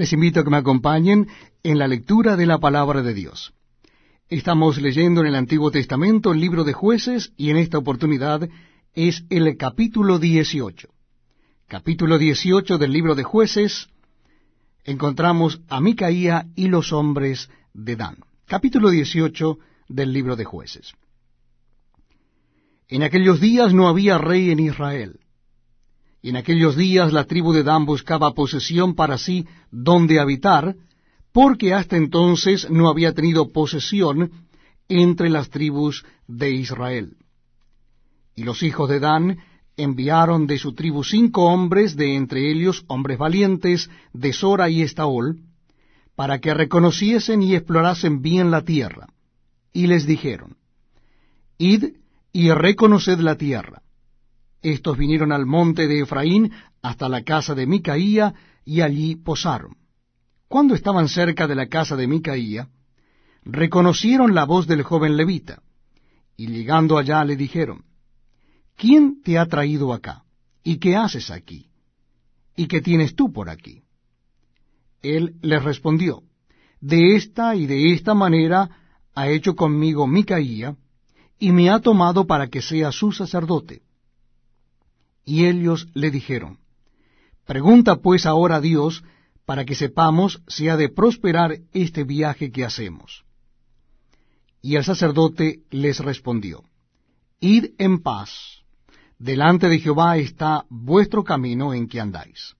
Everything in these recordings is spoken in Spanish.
Les invito a que me acompañen en la lectura de la palabra de Dios. Estamos leyendo en el Antiguo Testamento el libro de jueces y en esta oportunidad es el capítulo 18. Capítulo 18 del libro de jueces encontramos a Micaía y los hombres de Dan. Capítulo 18 del libro de jueces. En aquellos días no había rey en Israel. Y en aquellos días la tribu de Dan buscaba posesión para sí donde habitar, porque hasta entonces no había tenido posesión entre las tribus de Israel. Y los hijos de Dan enviaron de su tribu cinco hombres, de entre ellos hombres valientes, de Sora y Estaol, para que reconociesen y explorasen bien la tierra. Y les dijeron, Id y reconoced la tierra. Estos vinieron al monte de Efraín hasta la casa de Micaía, y allí posaron. Cuando estaban cerca de la casa de Micaía, reconocieron la voz del joven levita, y llegando allá le dijeron, ¿Quién te ha traído acá? ¿Y qué haces aquí? ¿Y qué tienes tú por aquí? Él les respondió, De esta y de esta manera ha hecho conmigo Micaía, y me ha tomado para que sea su sacerdote. Y ellos le dijeron, Pregunta pues ahora a Dios, para que sepamos si ha de prosperar este viaje que hacemos. Y el sacerdote les respondió, Id en paz, delante de Jehová está vuestro camino en que andáis.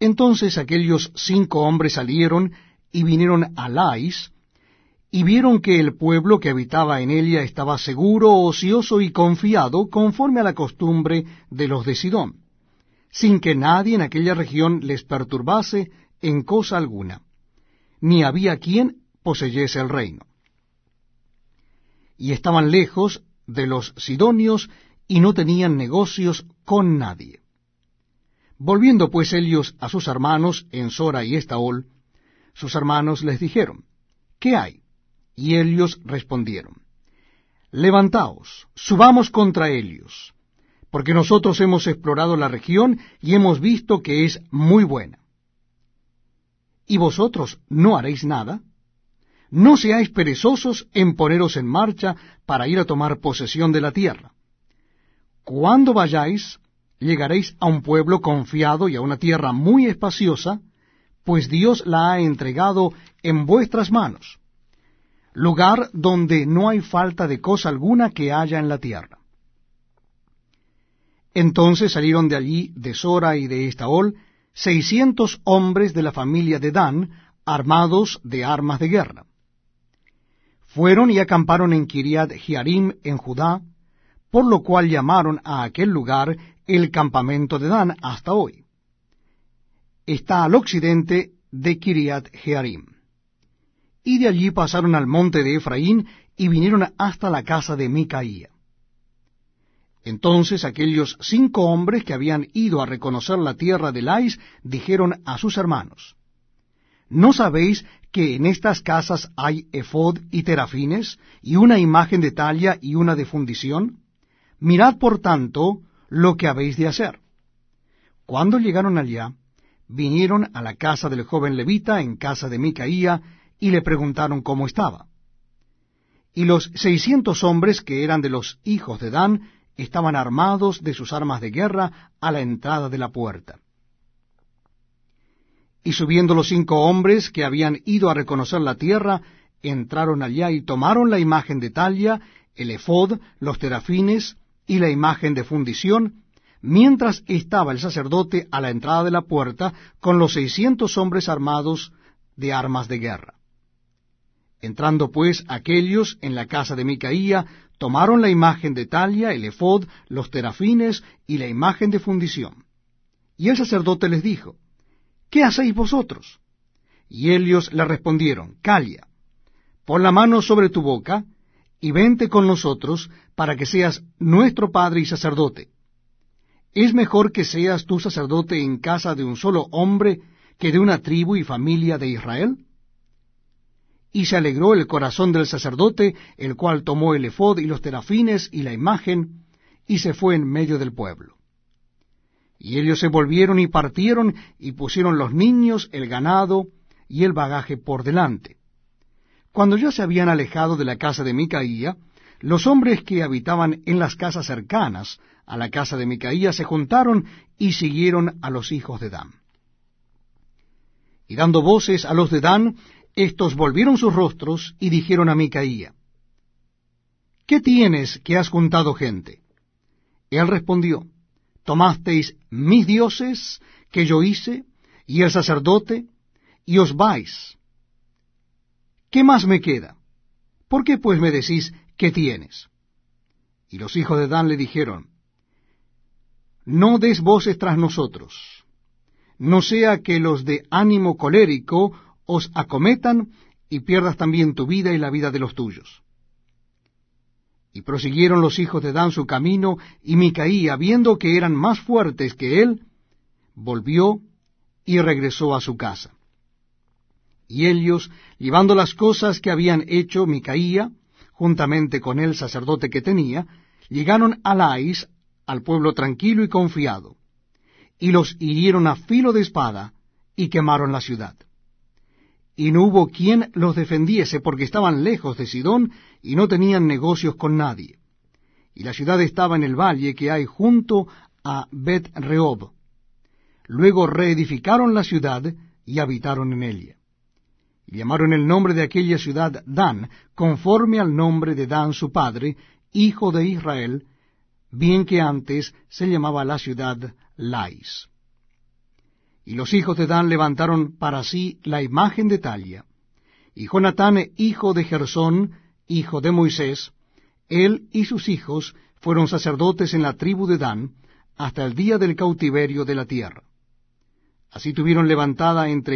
Entonces aquellos cinco hombres salieron y vinieron a Lais, y vieron que el pueblo que habitaba en ella estaba seguro, ocioso y confiado, conforme a la costumbre de los de Sidón, sin que nadie en aquella región les perturbase en cosa alguna, ni había quien poseyese el reino. Y estaban lejos de los sidonios y no tenían negocios con nadie. Volviendo pues ellos a sus hermanos en Sora y Estaol, sus hermanos les dijeron, ¿qué hay? Y ellos respondieron, Levantaos, subamos contra ellos, porque nosotros hemos explorado la región y hemos visto que es muy buena. ¿Y vosotros no haréis nada? No seáis perezosos en poneros en marcha para ir a tomar posesión de la tierra. Cuando vayáis, llegaréis a un pueblo confiado y a una tierra muy espaciosa, pues Dios la ha entregado en vuestras manos lugar donde no hay falta de cosa alguna que haya en la tierra. Entonces salieron de allí, de Sora y de Estaol, seiscientos hombres de la familia de Dan, armados de armas de guerra. Fueron y acamparon en Kiriat Jearim, en Judá, por lo cual llamaron a aquel lugar el campamento de Dan hasta hoy. Está al occidente de Kiriat Jearim y de allí pasaron al monte de Efraín y vinieron hasta la casa de Micaía. Entonces aquellos cinco hombres que habían ido a reconocer la tierra de Lais dijeron a sus hermanos, ¿No sabéis que en estas casas hay efod y terafines, y una imagen de talla y una de fundición? Mirad por tanto lo que habéis de hacer. Cuando llegaron allá, vinieron a la casa del joven levita en casa de Micaía, y le preguntaron cómo estaba. Y los seiscientos hombres que eran de los hijos de Dan estaban armados de sus armas de guerra a la entrada de la puerta. Y subiendo los cinco hombres que habían ido a reconocer la tierra, entraron allá y tomaron la imagen de Talia, el efod, los terafines y la imagen de fundición, mientras estaba el sacerdote a la entrada de la puerta con los seiscientos hombres armados de armas de guerra. Entrando pues aquellos en la casa de Micaía, tomaron la imagen de Talia, el efod, los terafines y la imagen de fundición. Y el sacerdote les dijo, ¿Qué hacéis vosotros? Y ellos le respondieron, Calia, pon la mano sobre tu boca, y vente con nosotros, para que seas nuestro padre y sacerdote. Es mejor que seas tu sacerdote en casa de un solo hombre que de una tribu y familia de Israel y se alegró el corazón del sacerdote, el cual tomó el efod y los terafines y la imagen, y se fue en medio del pueblo. Y ellos se volvieron y partieron y pusieron los niños, el ganado y el bagaje por delante. Cuando ya se habían alejado de la casa de Micaía, los hombres que habitaban en las casas cercanas a la casa de Micaía se juntaron y siguieron a los hijos de Dan. Y dando voces a los de Dan, éstos volvieron sus rostros y dijeron a Micaía, ¿Qué tienes que has juntado gente? Él respondió, Tomasteis mis dioses que yo hice, y el sacerdote, y os vais. ¿Qué más me queda? ¿Por qué pues me decís, ¿qué tienes? Y los hijos de Dan le dijeron, No des voces tras nosotros, no sea que los de ánimo colérico os acometan y pierdas también tu vida y la vida de los tuyos. Y prosiguieron los hijos de Dan su camino, y Micaía, viendo que eran más fuertes que él, volvió y regresó a su casa. Y ellos, llevando las cosas que habían hecho Micaía, juntamente con el sacerdote que tenía, llegaron a Lais, al pueblo tranquilo y confiado, y los hirieron a filo de espada, y quemaron la ciudad y no hubo quien los defendiese porque estaban lejos de Sidón y no tenían negocios con nadie. Y la ciudad estaba en el valle que hay junto a Bet Rehob. Luego reedificaron la ciudad y habitaron en ella. Y llamaron el nombre de aquella ciudad Dan, conforme al nombre de Dan su padre, hijo de Israel, bien que antes se llamaba la ciudad Lais. Y los hijos de Dan levantaron para sí la imagen de Talia. Y Jonatán, hijo de Gersón, hijo de Moisés, él y sus hijos fueron sacerdotes en la tribu de Dan hasta el día del cautiverio de la tierra. Así tuvieron levantada entre